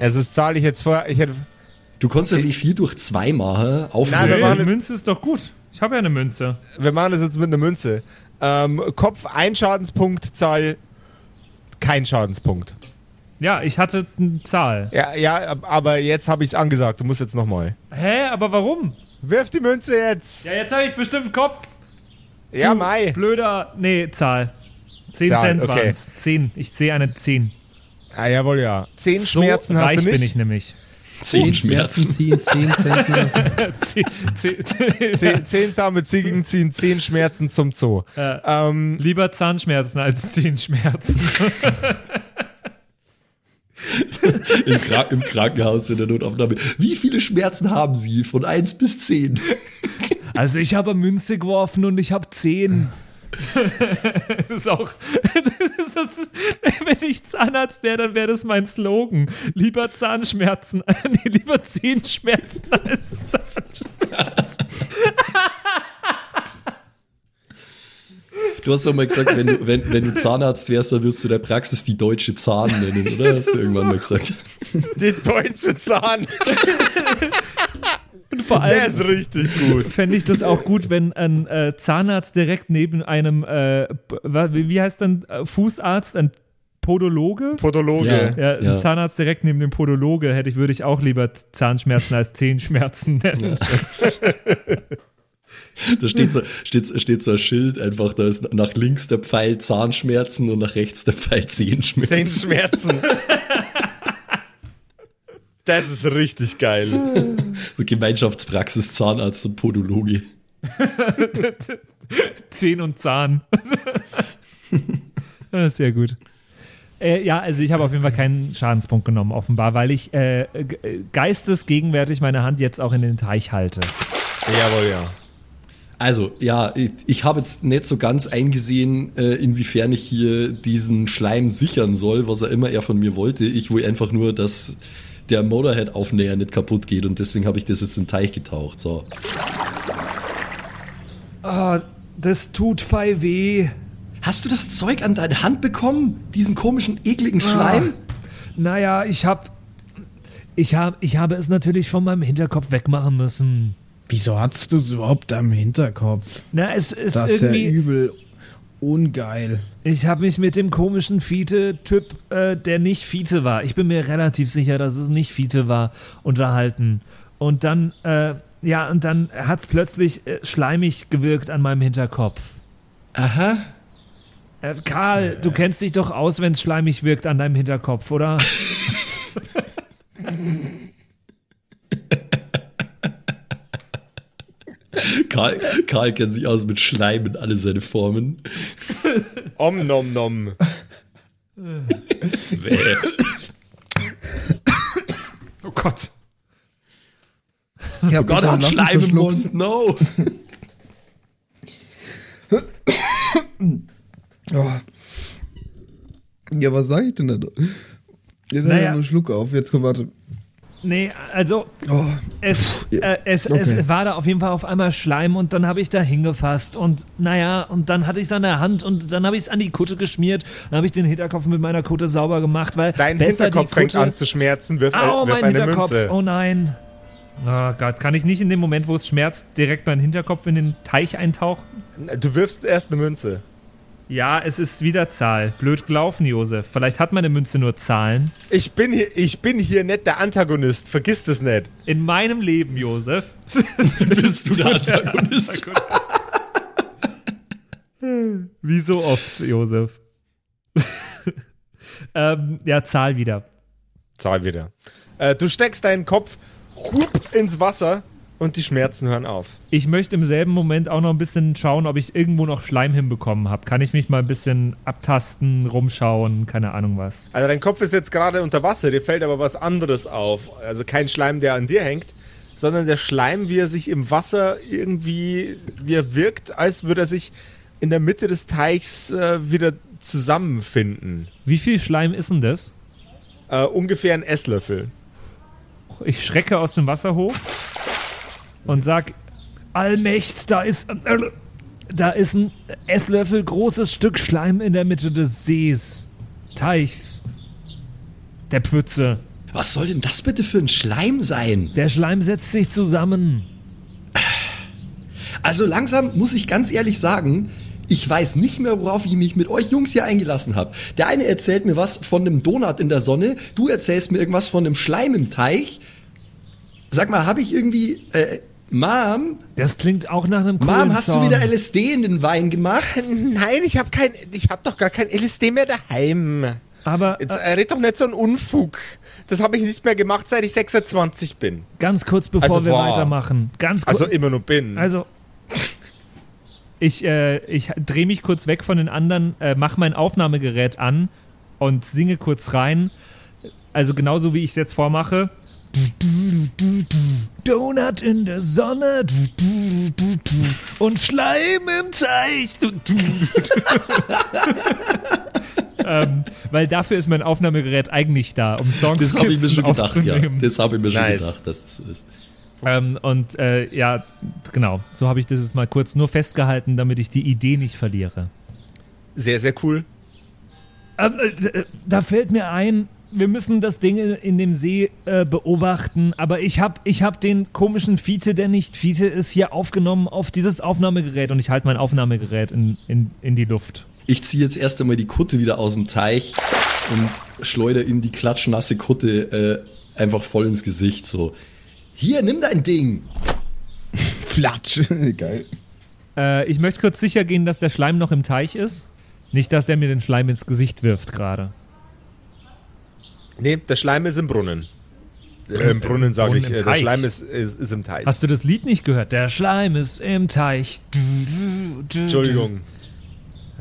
Speaker 1: Also das zahle ich jetzt vor. Ich hätte,
Speaker 3: Du konntest ja wie viel durch zwei machen. Auf
Speaker 1: Nein, machen-
Speaker 5: Münze ist doch gut. Ich habe ja eine Münze.
Speaker 1: wir machen das jetzt mit einer Münze. Ähm, Kopf ein Schadenspunkt, Zahl kein Schadenspunkt.
Speaker 5: Ja, ich hatte eine Zahl.
Speaker 1: Ja, ja, aber jetzt habe ich es angesagt. Du musst jetzt nochmal.
Speaker 5: Hä, aber warum?
Speaker 1: Wirf die Münze jetzt.
Speaker 5: Ja, jetzt habe ich bestimmt Kopf.
Speaker 1: Ja,
Speaker 5: Du
Speaker 1: Mai.
Speaker 5: Blöder. Nee, Zahl. 10
Speaker 1: Zahl,
Speaker 5: Cent
Speaker 1: okay.
Speaker 5: waren's. 10. Ich sehe eine 10.
Speaker 1: Ah, jawohl, ja. Zehn
Speaker 5: So
Speaker 1: Schmerzen hast
Speaker 5: reich
Speaker 1: du nicht.
Speaker 5: bin ich nämlich.
Speaker 3: Zehn Schmerzen.
Speaker 2: ziehen, 10 Zentner.
Speaker 5: Zehn, zehn,
Speaker 1: Zehn, zehn zahme Ziegen ziehen zehn Schmerzen zum Zoo.
Speaker 5: Ja.
Speaker 1: Ähm,
Speaker 5: Lieber Zahnschmerzen als Zehenschmerzen. [LAUGHS]
Speaker 3: Im, Krank Im Krankenhaus in der Notaufnahme. Wie viele Schmerzen haben Sie? Von 1 bis 10.
Speaker 5: Also ich habe Münze geworfen und ich habe 10. Das ist auch, das ist, wenn ich Zahnarzt wäre, dann wäre das mein Slogan. Lieber Zahnschmerzen, [LAUGHS] nee, lieber Zehenschmerzen als Zahnschmerzen.
Speaker 3: Du hast doch mal gesagt, wenn du, wenn, wenn du Zahnarzt wärst, dann wirst du der Praxis die deutsche Zahn nennen, oder? Hast du irgendwann mal gesagt. [LAUGHS]
Speaker 1: die deutsche Zahn.
Speaker 5: Und vor
Speaker 1: Der
Speaker 5: allem
Speaker 1: ist richtig gut.
Speaker 5: fände ich das auch gut, wenn ein äh, Zahnarzt direkt neben einem, äh, wie heißt dann äh, Fußarzt, ein Podologe?
Speaker 1: Podologe.
Speaker 3: Ja.
Speaker 5: Ja, ein Zahnarzt direkt neben dem Podologe hätte ich, würde ich auch lieber Zahnschmerzen als Zehenschmerzen nennen. [LAUGHS] [LAUGHS]
Speaker 3: Da steht so, steht, steht so ein Schild einfach, da ist nach links der Pfeil Zahnschmerzen und nach rechts der Pfeil Zehenschmerzen.
Speaker 1: Zehn Schmerzen. [LAUGHS] Das ist richtig geil.
Speaker 3: So Gemeinschaftspraxis, Zahnarzt und Podologe. [LAUGHS]
Speaker 5: Zehn und Zahn. Ah, Sehr gut. Äh, ja, also ich habe auf jeden Fall keinen Schadenspunkt genommen, offenbar, weil ich äh, äh, geistesgegenwärtig meine Hand jetzt auch in den Teich halte.
Speaker 1: Jawohl, ja.
Speaker 3: Also, ja, ich, ich habe jetzt nicht so ganz eingesehen, äh, inwiefern ich hier diesen Schleim sichern soll, was er immer er von mir wollte. Ich will einfach nur, dass der Motorhead-Aufnäher nicht kaputt geht und deswegen habe ich das jetzt in den Teich getaucht. So.
Speaker 5: Ah, das tut fei weh.
Speaker 3: Hast du das Zeug an deine Hand bekommen? Diesen komischen, ekligen Schleim?
Speaker 5: Naja, ich hab. Ich, hab, ich habe es natürlich von meinem Hinterkopf wegmachen müssen.
Speaker 2: Wieso hast du es überhaupt am Hinterkopf?
Speaker 5: Na, es ist
Speaker 2: Das ist ja
Speaker 5: irgendwie.
Speaker 2: übel ungeil.
Speaker 5: Ich habe mich mit dem komischen Fiete-Typ, äh, der nicht Fiete war, ich bin mir relativ sicher, dass es nicht Fiete war, unterhalten. Und dann, äh, ja, und dann hat es plötzlich äh, schleimig gewirkt an meinem Hinterkopf.
Speaker 3: Aha.
Speaker 5: Äh, Karl, du kennst dich doch aus, wenn es schleimig wirkt an deinem Hinterkopf, oder? [LAUGHS]
Speaker 3: Karl, Karl kennt sich aus mit Schleim in alle seine Formen.
Speaker 1: Om nom nom.
Speaker 5: Oh Gott.
Speaker 2: Ja,
Speaker 3: Oh Gott, hat Schleim im Mund. No.
Speaker 2: Oh. Ja, was sag ich denn da? Jetzt naja. Einen Schluck auf. Jetzt komm, warte.
Speaker 5: Nee, also
Speaker 2: Oh.
Speaker 5: es, äh, es,
Speaker 2: Okay.
Speaker 5: es war da auf jeden Fall auf einmal Schleim und dann habe ich da hingefasst und naja, und dann hatte ich es an der Hand und dann habe ich es an die Kutte geschmiert, dann habe ich den Hinterkopf mit meiner Kutte sauber gemacht, weil
Speaker 1: Dein Hinterkopf fängt
Speaker 5: Kutte,
Speaker 1: an zu schmerzen. Wirf,
Speaker 5: Au,
Speaker 1: wirf
Speaker 5: mein
Speaker 1: eine
Speaker 5: Hinterkopf,
Speaker 1: Münze.
Speaker 5: oh nein. Oh Gott, kann ich nicht in dem Moment, wo es schmerzt, direkt meinen Hinterkopf in den Teich eintauchen?
Speaker 1: Du wirfst erst eine Münze.
Speaker 5: Ja, es ist wieder Zahl. Blöd gelaufen, Josef. Vielleicht hat meine Münze nur Zahlen.
Speaker 1: Ich bin hier, ich bin hier nicht der Antagonist. Vergiss das nicht.
Speaker 5: In meinem Leben, Josef.
Speaker 3: Bist du der Antagonist? [LAUGHS]
Speaker 5: Wie so oft, Josef. [LAUGHS] ähm, ja, Zahl wieder.
Speaker 1: Zahl wieder. Äh, du steckst deinen Kopf ins Wasser und die Schmerzen hören auf.
Speaker 5: Ich möchte im selben Moment auch noch ein bisschen schauen, ob ich irgendwo noch Schleim hinbekommen habe. Kann ich mich mal ein bisschen abtasten, rumschauen, keine Ahnung was.
Speaker 1: Also dein Kopf ist jetzt gerade unter Wasser, dir fällt aber was anderes auf. Also kein Schleim, der an dir hängt, sondern der Schleim, wie er sich im Wasser irgendwie, wie er wirkt, als würde er sich in der Mitte des Teichs äh, wieder zusammenfinden.
Speaker 5: Wie viel Schleim ist denn das?
Speaker 1: Äh, ungefähr ein Esslöffel.
Speaker 5: Ich schrecke aus dem Wasser hoch und sag: Allmächt, da ist. Äh, da ist ein Esslöffel großes Stück Schleim in der Mitte des Sees, Teichs, der Pfütze.
Speaker 3: Was soll denn das bitte für ein Schleim sein?
Speaker 5: Der Schleim setzt sich zusammen.
Speaker 3: Also langsam muss ich ganz ehrlich sagen, Ich weiß nicht mehr, worauf ich mich mit euch Jungs hier eingelassen habe. Der eine erzählt mir was von einem Donut in der Sonne, du erzählst mir irgendwas von einem Schleim im Teich. Sag mal, habe ich irgendwie, äh, Mom,
Speaker 5: Das klingt auch nach einem coolen
Speaker 3: Mom, hast du
Speaker 5: Song.
Speaker 3: wieder LSD in den Wein gemacht?
Speaker 1: Nein, ich habe kein, ich habe doch gar kein LSD mehr daheim.
Speaker 5: Aber
Speaker 1: Jetzt
Speaker 5: äh,
Speaker 1: red doch nicht so einen Unfug. Das habe ich nicht mehr gemacht, seit ich 26 bin.
Speaker 5: ganz kurz, bevor
Speaker 1: Also
Speaker 5: wir
Speaker 1: war.
Speaker 5: weitermachen. Ganz kurz.
Speaker 1: Also immer nur bin.
Speaker 5: Also, ich, äh, ich drehe mich kurz weg von den anderen, äh, mach mein Aufnahmegerät an und singe kurz rein. Also genauso wie ich es jetzt vormache. Donut in der Sonne und Schleim im Teich. ähm, weil dafür ist mein Aufnahmegerät eigentlich da, um Songs
Speaker 3: Das habe ich mir schon gedacht, ja. Das habe ich mir schon
Speaker 1: Nice.
Speaker 3: gedacht, dass das so ist.
Speaker 5: Ähm, und äh, ja, genau, so habe ich das jetzt mal kurz nur festgehalten, damit ich die Idee nicht verliere.
Speaker 1: Sehr, sehr cool.
Speaker 5: Ähm, äh, da fällt mir ein, wir müssen das Ding in, dem See äh, beobachten, aber ich habe ich hab den komischen Fiete, der nicht Fiete ist, hier aufgenommen auf dieses Aufnahmegerät und ich halte mein Aufnahmegerät in, in, in die Luft.
Speaker 3: Ich ziehe jetzt erst einmal die Kutte wieder aus dem Teich und schleuder ihm die klatschnasse Kutte äh, einfach voll ins Gesicht. So, hier, nimm dein Ding. [LAUGHS]
Speaker 2: Flatsch. [LAUGHS] Geil.
Speaker 5: Äh, ich möchte kurz sicher gehen, dass der Schleim noch im Teich ist. Nicht, dass der mir den Schleim ins Gesicht wirft gerade.
Speaker 1: Nee, der Schleim ist im Brunnen. Äh, Im Brunnen sage ich.
Speaker 5: im
Speaker 1: Äh, der. Schleim ist, ist, ist im Teich.
Speaker 5: Hast du das Lied nicht gehört? Der Schleim ist im Teich.
Speaker 1: Entschuldigung.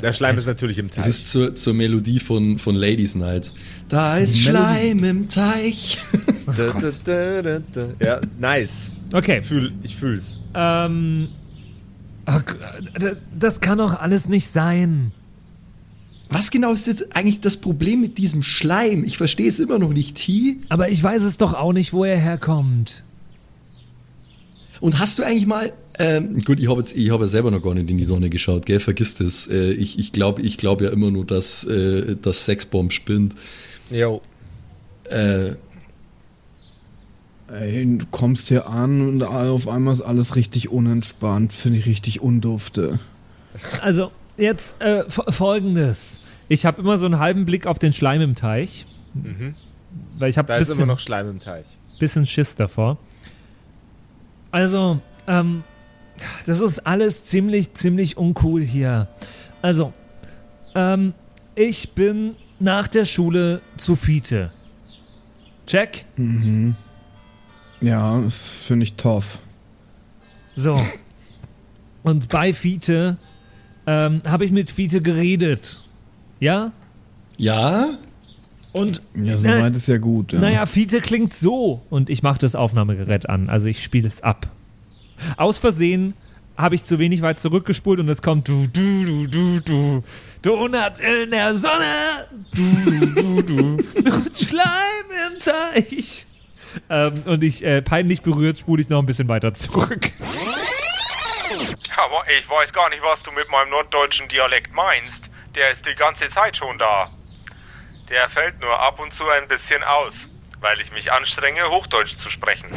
Speaker 1: Der Schleim ist natürlich im
Speaker 3: Das
Speaker 1: Teich.
Speaker 3: ist zur, zur Melodie von, von Ladies Night. Da ist Schleim im Teich. [LAUGHS]
Speaker 1: Da, da, da, da, da. Ja, nice.
Speaker 5: Okay.
Speaker 1: Fühl, ich fühl's.
Speaker 5: Ähm. das kann doch alles nicht sein.
Speaker 3: Was genau ist jetzt eigentlich das Problem mit diesem Schleim? Ich verstehe es immer noch nicht. T.
Speaker 5: Aber ich weiß es doch auch nicht, wo er herkommt.
Speaker 3: Und hast du eigentlich mal, ähm, gut, ich habe jetzt, ich habe ja selber noch gar nicht in die Sonne geschaut, gell, vergiss das. Äh, ich ich glaube ich glaub ja immer nur, dass äh, das Sexbomb spinnt.
Speaker 1: Jo.
Speaker 3: Äh,
Speaker 2: Ey, du kommst hier an und auf einmal ist alles richtig unentspannt. Finde ich richtig undufte.
Speaker 5: Also, jetzt äh, fo- folgendes. Ich habe immer so einen halben Blick auf den Schleim im Teich. Weil ich habe
Speaker 1: Da
Speaker 5: ein
Speaker 1: ist immer
Speaker 5: bisschen,
Speaker 1: noch Schleim im Teich.
Speaker 5: bisschen Schiss davor. Also, ähm, das ist alles ziemlich, ziemlich uncool hier. Also, ähm, ich bin nach der Schule zu Fiete. Check?
Speaker 2: Ja, das finde ich tough.
Speaker 5: So. [LAUGHS] Und bei Fiete ähm, habe ich mit Fiete geredet. Ja?
Speaker 3: ja?
Speaker 5: Und
Speaker 2: Ja,
Speaker 5: äh,
Speaker 2: soweit ist ja gut. Ja.
Speaker 5: naja, Fiete klingt so. Und ich mache das Aufnahmegerät an. Also ich spiele es ab. Aus Versehen habe ich zu wenig weit zurückgespult und es kommt du, du, du, du, du. Donut in der Sonne. Du, du, du, du. Und Schleim im Teich. Ähm, und ich, äh, peinlich berührt, spule ich noch ein bisschen weiter zurück.
Speaker 6: Aber ich weiß gar nicht, was du mit meinem norddeutschen Dialekt meinst. Der ist die ganze Zeit schon da. Der fällt nur ab und zu ein bisschen aus, weil ich mich anstrenge, Hochdeutsch zu sprechen.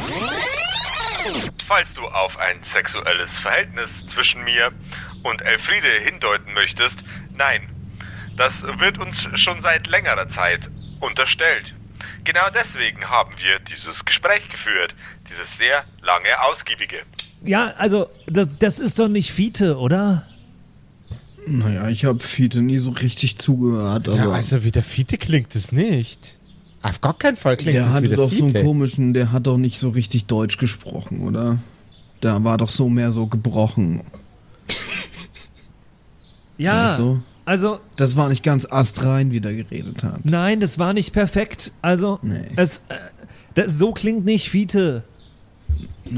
Speaker 6: Falls du auf ein sexuelles Verhältnis zwischen mir und Elfriede hindeuten möchtest, nein. Das wird uns schon seit längerer Zeit unterstellt. Genau deswegen haben wir dieses Gespräch geführt, dieses sehr lange, ausgiebige.
Speaker 5: Ja, also, das, das ist doch nicht Fiete, oder?
Speaker 2: Naja, ich habe Fiete nie so richtig zugehört, aber
Speaker 1: Ja, also wie der Fiete klingt es nicht. Auf gar keinen Fall klingt
Speaker 2: der
Speaker 1: es wie
Speaker 2: hatte
Speaker 1: der
Speaker 2: doch so einen
Speaker 1: Fiete.
Speaker 2: komischen, der hat doch nicht so richtig Deutsch gesprochen, oder? Der war doch so mehr so gebrochen. [LAUGHS]
Speaker 5: Ja,
Speaker 2: Weißt du?
Speaker 5: also,
Speaker 2: Das war nicht ganz astrein, wie der geredet hat.
Speaker 5: nein, das war nicht perfekt. Also,
Speaker 2: Nee.
Speaker 5: es, äh, das, so klingt nicht Fiete.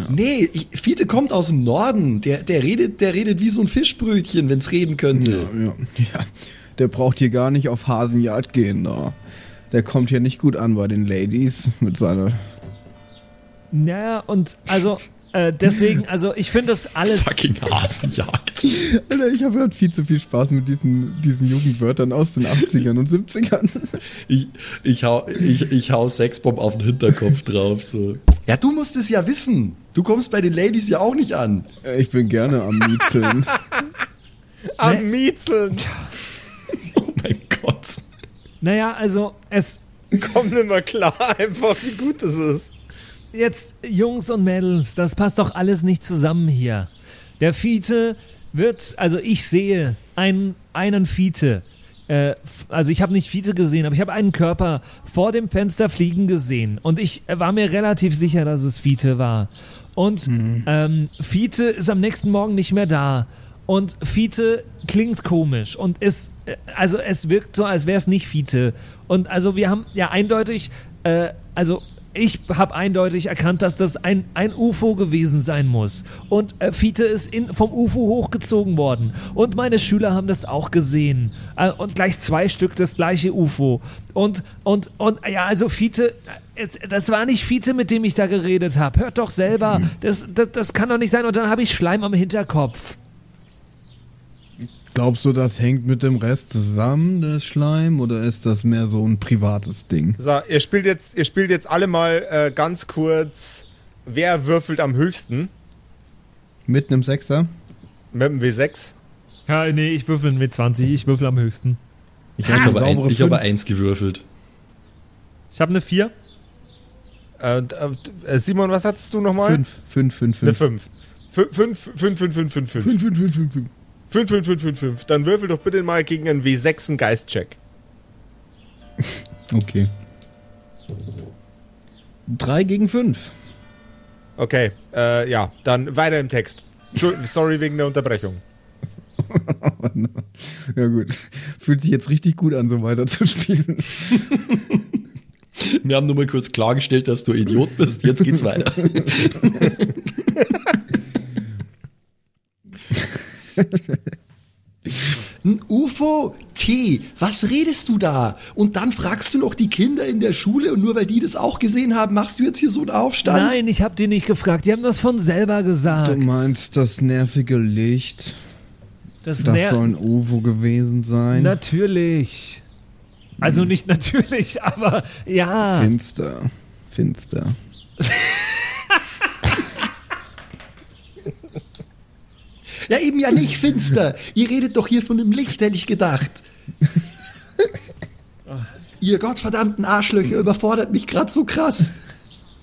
Speaker 3: Nee, ich, Fiete kommt aus dem Norden. Der, der, redet, der redet wie so ein Fischbrötchen, wenn's reden könnte.
Speaker 2: Ja, ja, ja. Der braucht hier gar nicht auf Hasenjagd gehen, da. Der kommt hier nicht gut an bei den Ladies mit seiner.
Speaker 5: Naja, und also, äh, deswegen, also, ich finde das alles.
Speaker 3: Fucking Hasenjagd.
Speaker 2: Alter, ich habe halt viel zu viel Spaß mit diesen, diesen Jugendwörtern aus den 80ern und 70ern.
Speaker 3: Ich, ich, hau, ich, ich hau Sexbomb auf den Hinterkopf drauf. So. Ja, du musst es ja wissen. Du kommst bei den Ladies ja auch nicht an.
Speaker 2: Äh, Ich bin gerne am Miezeln. [LAUGHS]
Speaker 1: Am Miezeln. [LAUGHS]
Speaker 3: Oh mein Gott.
Speaker 5: Naja, also es
Speaker 1: Komm nicht mehr klar, einfach wie gut das ist.
Speaker 5: jetzt Jungs und Mädels, das passt doch alles nicht zusammen hier. Der Fiete wird, also ich sehe einen, einen Fiete. Äh, also ich habe nicht Fiete gesehen, aber ich habe einen Körper vor dem Fenster fliegen gesehen. Und ich äh, war mir relativ sicher, dass es Fiete war. Und ähm, Fiete ist am nächsten Morgen nicht mehr da. Und Fiete klingt komisch und ist, äh, also es wirkt so, als wäre es nicht Fiete. Und also wir haben ja eindeutig, äh, also ich habe eindeutig erkannt, dass das ein, ein UFO gewesen sein muss. Und äh, Fiete ist in, vom UFO hochgezogen worden. Und meine Schüler haben das auch gesehen. Äh, und gleich zwei Stück das gleiche UFO. Und, und, und ja, also Fiete, äh, das war nicht Fiete, mit dem ich da geredet habe. Hört doch selber. Das, das, das kann doch nicht sein. Und dann habe ich Schleim am Hinterkopf.
Speaker 2: Glaubst du, das hängt mit dem Rest zusammen, das Schleim, oder ist das mehr so ein privates Ding?
Speaker 1: So, ihr spielt jetzt, ihr spielt jetzt alle mal äh, ganz kurz, wer würfelt am höchsten
Speaker 2: Mit einem Sechser?
Speaker 1: mit dem W6.
Speaker 5: Ja, nee, ich würfel mit 20. Ich würfel am höchsten.
Speaker 2: Ich
Speaker 3: Ich
Speaker 2: habe
Speaker 3: habe
Speaker 2: saubere
Speaker 3: ein, ich
Speaker 2: fünf.
Speaker 3: eins gewürfelt.
Speaker 5: Ich habe eine 4.
Speaker 1: Äh, und, äh, Simon, was hattest du nochmal?
Speaker 2: Fünf, fünf, fünf,
Speaker 1: Eine
Speaker 2: fünf.
Speaker 1: 5. 5, 5, 5, 5, 5, 5, 5.
Speaker 2: Fünf, fünf, fünf, fünf, fünf.
Speaker 1: 5, 5, 5, 5, 5. Dann würfel doch bitte mal gegen einen W6 einen Geistcheck. [LAUGHS]
Speaker 2: Okay. Drei gegen fünf.
Speaker 1: Okay, äh, ja, dann weiter im Text. Sorry wegen der Unterbrechung. [LAUGHS]
Speaker 2: Ja gut. Fühlt sich jetzt richtig gut an, so weiter zu spielen. [LAUGHS]
Speaker 3: Wir haben nur mal kurz klargestellt, dass du Idiot bist. Jetzt geht's weiter. Ein UFO? T, was redest du da? Und dann fragst du noch die Kinder in der Schule und nur weil die das auch gesehen haben, machst du jetzt hier so einen Aufstand?
Speaker 5: Nein, ich habe die nicht gefragt. Die haben das von selber gesagt.
Speaker 2: Du meinst das nervige Licht?
Speaker 5: das
Speaker 2: Das
Speaker 5: ner-
Speaker 2: soll ein UFO gewesen sein?
Speaker 5: Natürlich. Also nicht natürlich, [LAUGHS] aber ja.
Speaker 2: Finster. Finster. [LAUGHS]
Speaker 3: Ja, eben ja nicht finster. Ihr redet doch hier von dem Licht, hätte ich gedacht. Ihr gottverdammten Arschlöcher überfordert mich gerade so krass.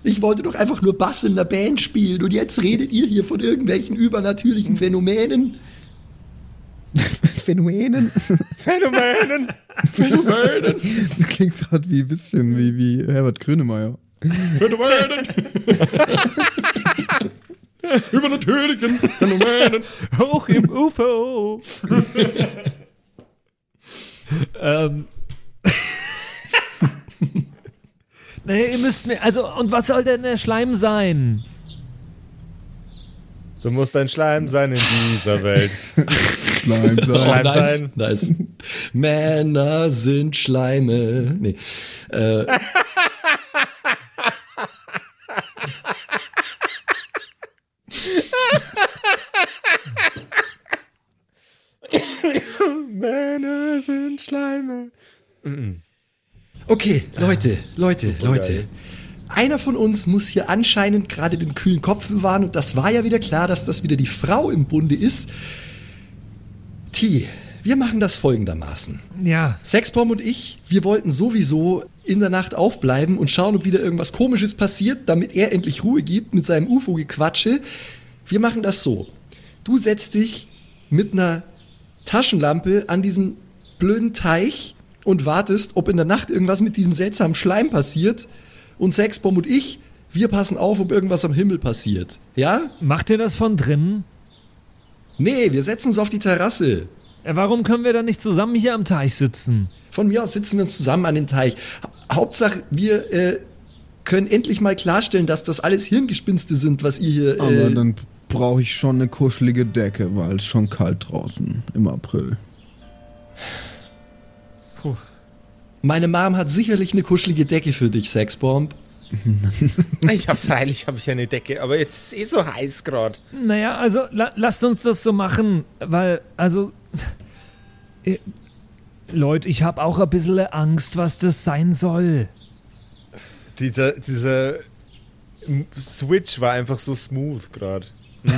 Speaker 3: Ich wollte doch einfach nur Bass in der Band spielen und jetzt redet ihr hier von irgendwelchen übernatürlichen Phänomenen.
Speaker 2: Phänomenen.
Speaker 1: Phänomenen!
Speaker 3: Phänomenen!
Speaker 2: Du klingst gerade wie ein bisschen wie, wie Herbert Grönemeyer.
Speaker 3: Phänomenen! [LAUGHS] Übernatürlichen Phänomenen! [LAUGHS]
Speaker 5: Hoch im UFO. [LAUGHS] ähm. naja, ihr müsst mir, also, und was soll denn der Schleim sein?
Speaker 1: Du musst ein Schleim sein in dieser Welt.
Speaker 2: Schleim sein.
Speaker 1: Schleim
Speaker 3: nice,
Speaker 1: sein.
Speaker 3: nice. Männer sind Schleime. Nee. Äh,
Speaker 1: Männer sind Schleime.
Speaker 3: Okay, Leute, Leute, Leute.
Speaker 1: geil.
Speaker 3: Einer von uns muss hier anscheinend gerade den kühlen Kopf bewahren und das war ja wieder klar, dass das wieder die Frau im Bunde ist. T, wir machen das folgendermaßen.
Speaker 5: Ja,
Speaker 3: Sexbomb und ich, wir wollten sowieso in der Nacht aufbleiben und schauen, ob wieder irgendwas Komisches passiert, damit er endlich Ruhe gibt mit seinem UFO-Gequatsche. Wir machen das so. Du setzt dich mit einer Taschenlampe an diesen blöden Teich und wartest, ob in der Nacht irgendwas mit diesem seltsamen Schleim passiert. Und Sexbomb und ich, wir passen auf, ob irgendwas am Himmel passiert. Ja?
Speaker 5: macht ihr das von drinnen?
Speaker 3: Nee, wir setzen uns auf die Terrasse.
Speaker 5: Äh, Warum können wir dann nicht zusammen hier am Teich sitzen?
Speaker 3: Von mir aus sitzen wir uns zusammen an den Teich. Ha- Hauptsache, wir äh, können endlich mal klarstellen, dass das alles Hirngespinste sind, was ihr hier.
Speaker 2: Aber
Speaker 3: Äh,
Speaker 2: dann brauche ich schon eine kuschelige Decke, weil es schon kalt draußen im April.
Speaker 3: Meine Mom hat sicherlich eine kuschelige Decke für dich, Sexbomb. [LAUGHS]
Speaker 1: Ich hab freilich habe ich eine Decke, aber jetzt ist es eh so heiß gerade.
Speaker 5: Naja, also la lasst uns das so machen, weil, also, äh, Leute, ich habe auch ein bisschen Angst, was das sein soll.
Speaker 1: Dieser, dieser Switch war einfach so smooth gerade. [LAUGHS]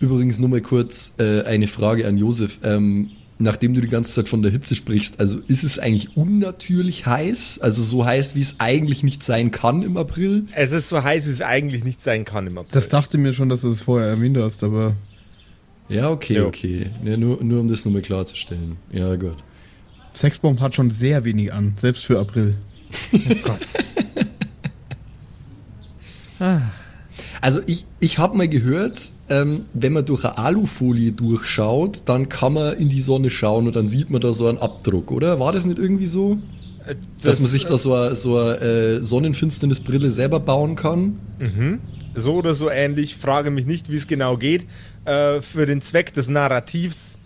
Speaker 3: Übrigens nur mal kurz äh, eine Frage an Josef. Ähm, nachdem du die ganze Zeit von der Hitze sprichst, also ist es eigentlich unnatürlich heiß? Also so heiß, wie es eigentlich nicht sein kann im April?
Speaker 1: Es ist so heiß, wie es eigentlich nicht sein kann im April.
Speaker 2: Das dachte mir schon, dass du es vorher erwähnt hast, aber
Speaker 3: Ja, okay,
Speaker 1: Jo.
Speaker 3: okay. Ja, nur, nur um das nochmal klarzustellen. Ja, gut.
Speaker 2: Sexbomb hat schon sehr wenig an, selbst für April. [LAUGHS]
Speaker 3: Also ich, ich habe mal gehört, ähm, wenn man durch eine Alufolie durchschaut, dann kann man in die Sonne schauen und dann sieht man da so einen Abdruck, oder? War das nicht irgendwie so?
Speaker 1: Äh,
Speaker 3: dass man sich da so eine, so eine äh, Sonnenfinsternisbrille selber bauen kann?
Speaker 1: so oder so ähnlich. Frage mich nicht, wie es genau geht. Äh, für den Zweck des Narrativs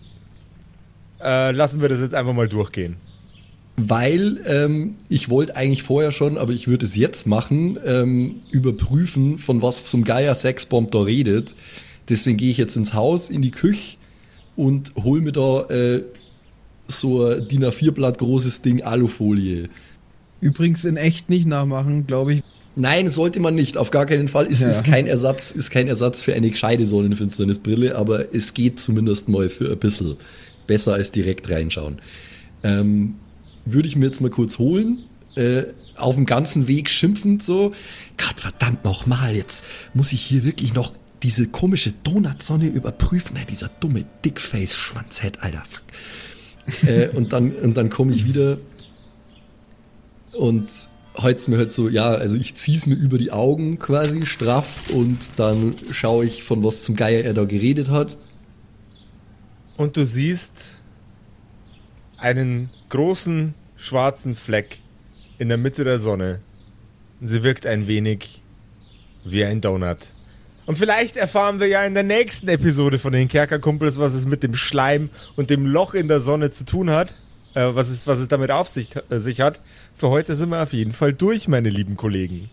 Speaker 1: äh, lassen wir das jetzt einfach mal durchgehen.
Speaker 3: Weil ähm, ich wollte eigentlich vorher schon, aber ich würde es jetzt machen, ähm, überprüfen, von was zum Geier Sexbomb da redet. Deswegen gehe ich jetzt ins Haus, in die Küche und hol mir da äh, so ein DIN A4-Blatt großes Ding Alufolie.
Speaker 2: Übrigens in echt nicht nachmachen, glaube ich.
Speaker 3: Nein, sollte man nicht, auf gar keinen Fall. Es
Speaker 2: Ja.
Speaker 3: ist kein Ersatz, ist kein Ersatz für eine gescheite Sonnenfinsternisbrille, aber es geht zumindest mal für ein bisschen besser als direkt reinschauen. Ähm, würde ich mir jetzt mal kurz holen, äh, auf dem ganzen Weg schimpfend so, Gott verdammt nochmal, jetzt muss ich hier wirklich noch diese komische Donutsonne überprüfen, ja, dieser dumme Dickface-Schwanzhead, Alter. Äh, und dann, und dann komme ich wieder und heute mir halt so, ja, also ich zieh's mir über die Augen quasi straff und dann schaue ich, von was zum Geier er da geredet hat.
Speaker 1: Und du siehst einen großen schwarzen Fleck in der Mitte der Sonne. Sie wirkt ein wenig wie ein Donut. Und vielleicht erfahren wir ja in der nächsten Episode von den Kerkerkumpels, was es mit dem Schleim und dem Loch in der Sonne zu tun hat. Äh, was, es, was es damit auf sich, äh, sich hat. Für heute sind wir auf jeden Fall durch, meine lieben Kollegen.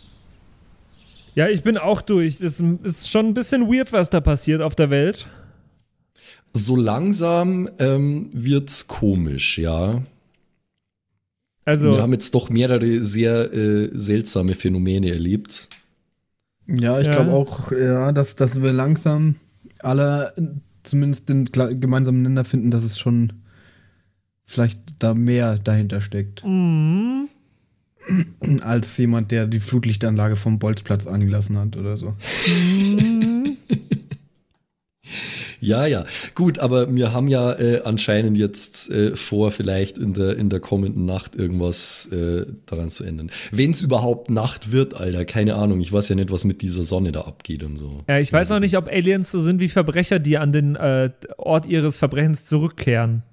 Speaker 5: Ja, ich bin auch durch. Das ist schon ein bisschen weird, was da passiert auf der Welt.
Speaker 3: So langsam ähm, wird's komisch, ja.
Speaker 5: Also,
Speaker 3: Wir haben jetzt doch mehrere sehr äh, seltsame Phänomene erlebt.
Speaker 2: Ja, ich
Speaker 5: Ja.
Speaker 2: glaube auch, ja, dass, dass wir langsam alle zumindest den gemeinsamen Nenner finden, dass es schon vielleicht da mehr dahinter steckt,
Speaker 5: mhm.
Speaker 2: als jemand, der die Flutlichtanlage vom Bolzplatz angelassen hat oder so.
Speaker 3: Ja, ja. Gut, aber wir haben ja äh, anscheinend jetzt äh, vor, vielleicht in der, in der kommenden Nacht irgendwas äh, daran zu ändern. Wenn es überhaupt Nacht wird, Alter, keine Ahnung. Ich weiß ja nicht, was mit dieser Sonne da abgeht und so.
Speaker 5: ja, ich weiß
Speaker 3: es
Speaker 5: noch nicht, ob Aliens so sind wie Verbrecher, die an den äh, Ort ihres Verbrechens zurückkehren.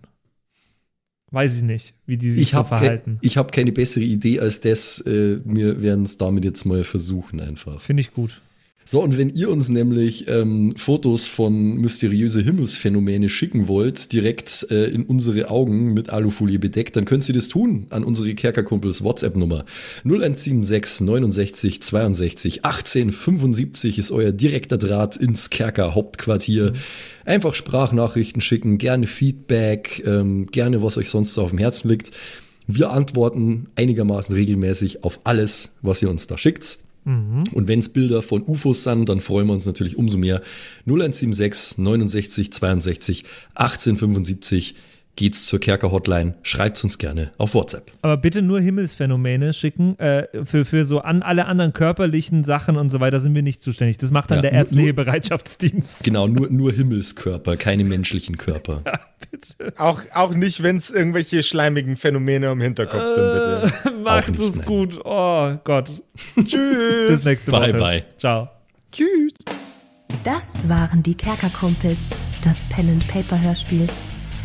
Speaker 5: Weiß ich nicht, wie die sich
Speaker 3: Ich
Speaker 5: so
Speaker 3: habe
Speaker 5: verhalten.
Speaker 3: ich hab keine bessere Idee als das. Äh, wir werden es damit jetzt mal versuchen einfach.
Speaker 5: Finde ich gut.
Speaker 3: So, und wenn ihr uns nämlich ähm, Fotos von mysteriöse Himmelsphänomene schicken wollt, direkt äh, in unsere Augen mit Alufolie bedeckt, dann könnt ihr das tun an unsere Kerkerkumpels WhatsApp-Nummer. 0176 69 62 18 75 ist euer direkter Draht ins Kerker Hauptquartier. Einfach Sprachnachrichten schicken, gerne Feedback, ähm, gerne was euch sonst so auf dem Herzen liegt. Wir antworten einigermaßen regelmäßig auf alles, was ihr uns da schickt. Und wenn es Bilder von UFOs sind, dann freuen wir uns natürlich umso mehr. 0176 69 62 1875 geht's zur Kerker Hotline. Schreibt's uns gerne auf WhatsApp.
Speaker 5: Aber bitte nur Himmelsphänomene schicken. Äh, für, für so an alle anderen körperlichen Sachen und so weiter sind wir nicht zuständig. Das macht dann
Speaker 3: Ja,
Speaker 5: der ärztliche
Speaker 3: nur-
Speaker 5: Bereitschaftsdienst.
Speaker 3: Genau, nur, [LAUGHS] nur Himmelskörper, keine menschlichen Körper.
Speaker 5: bitte.
Speaker 1: Auch, auch nicht, wenn es irgendwelche schleimigen Phänomene im Hinterkopf sind, bitte.
Speaker 5: Macht
Speaker 3: nicht,
Speaker 5: es
Speaker 3: nein.
Speaker 5: gut. Oh Gott. [LAUGHS]
Speaker 1: Tschüss.
Speaker 5: Bis nächste
Speaker 3: Bye,
Speaker 5: Woche.
Speaker 3: bye.
Speaker 5: Ciao.
Speaker 2: Tschüss.
Speaker 4: Das waren die Kerkerkumpels, das Pen and Paper Hörspiel.